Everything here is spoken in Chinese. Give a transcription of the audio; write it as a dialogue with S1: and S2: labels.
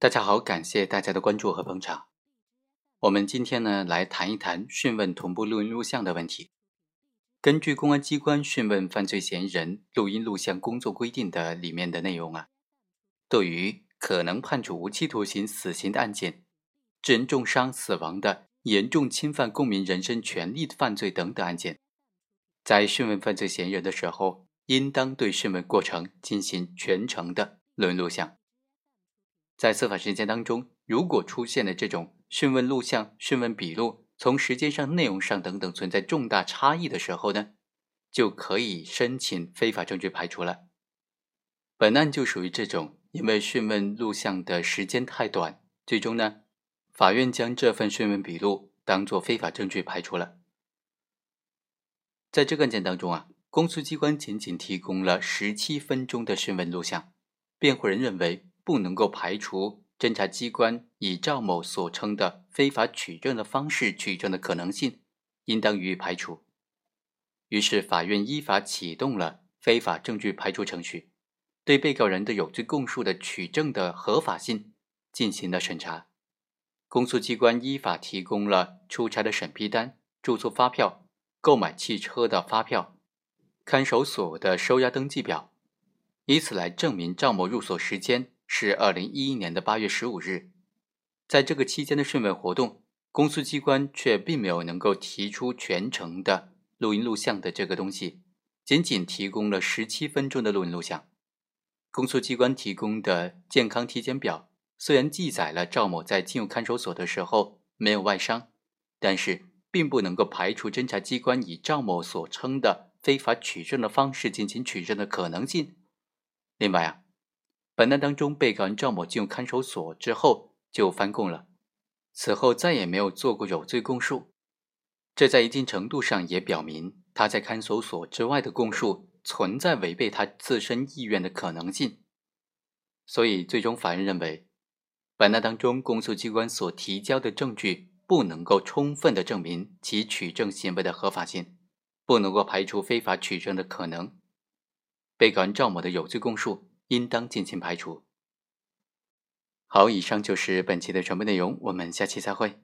S1: 大家好，感谢大家的关注和捧场。我们今天呢来谈一谈讯问同步录音录像的问题。根据公安机关讯问犯罪嫌疑人录音录像工作规定的里面的内容啊，对于可能判处无期徒刑、死刑的案件，致人重伤、死亡的严重侵犯公民人身权利的犯罪等等案件，在讯问犯罪嫌疑人的时候，应当对讯问过程进行全程的录音录像。在司法实践当中，如果出现了这种讯问录像、讯问笔录，从时间上、内容上等等存在重大差异的时候呢，就可以申请非法证据排除了。本案就属于这种，因为讯问录像的时间太短，最终呢，法院将这份讯问笔录当做非法证据排除了。在这个案件当中啊，公诉机关仅仅提供了十七分钟的讯问录像，辩护人认为。不能够排除侦查机关以赵某所称的非法取证的方式取证的可能性，应当予以排除。于是，法院依法启动了非法证据排除程序，对被告人的有罪供述的取证的合法性进行了审查。公诉机关依法提供了出差的审批单、住宿发票、购买汽车的发票、看守所的收押登记表，以此来证明赵某入所时间。是二零一一年的八月十五日，在这个期间的讯问活动，公诉机关却并没有能够提出全程的录音录像的这个东西，仅仅提供了十七分钟的录音录像。公诉机关提供的健康体检表虽然记载了赵某在进入看守所的时候没有外伤，但是并不能够排除侦查机关以赵某所称的非法取证的方式进行取证的可能性。另外啊。本案当中，被告人赵某进入看守所之后就翻供了，此后再也没有做过有罪供述。这在一定程度上也表明他在看守所之外的供述存在违背他自身意愿的可能性。所以，最终法院认为，本案当中公诉机关所提交的证据不能够充分的证明其取证行为的合法性，不能够排除非法取证的可能。被告人赵某的有罪供述。应当进行排除。好，以上就是本期的全部内容，我们下期再会。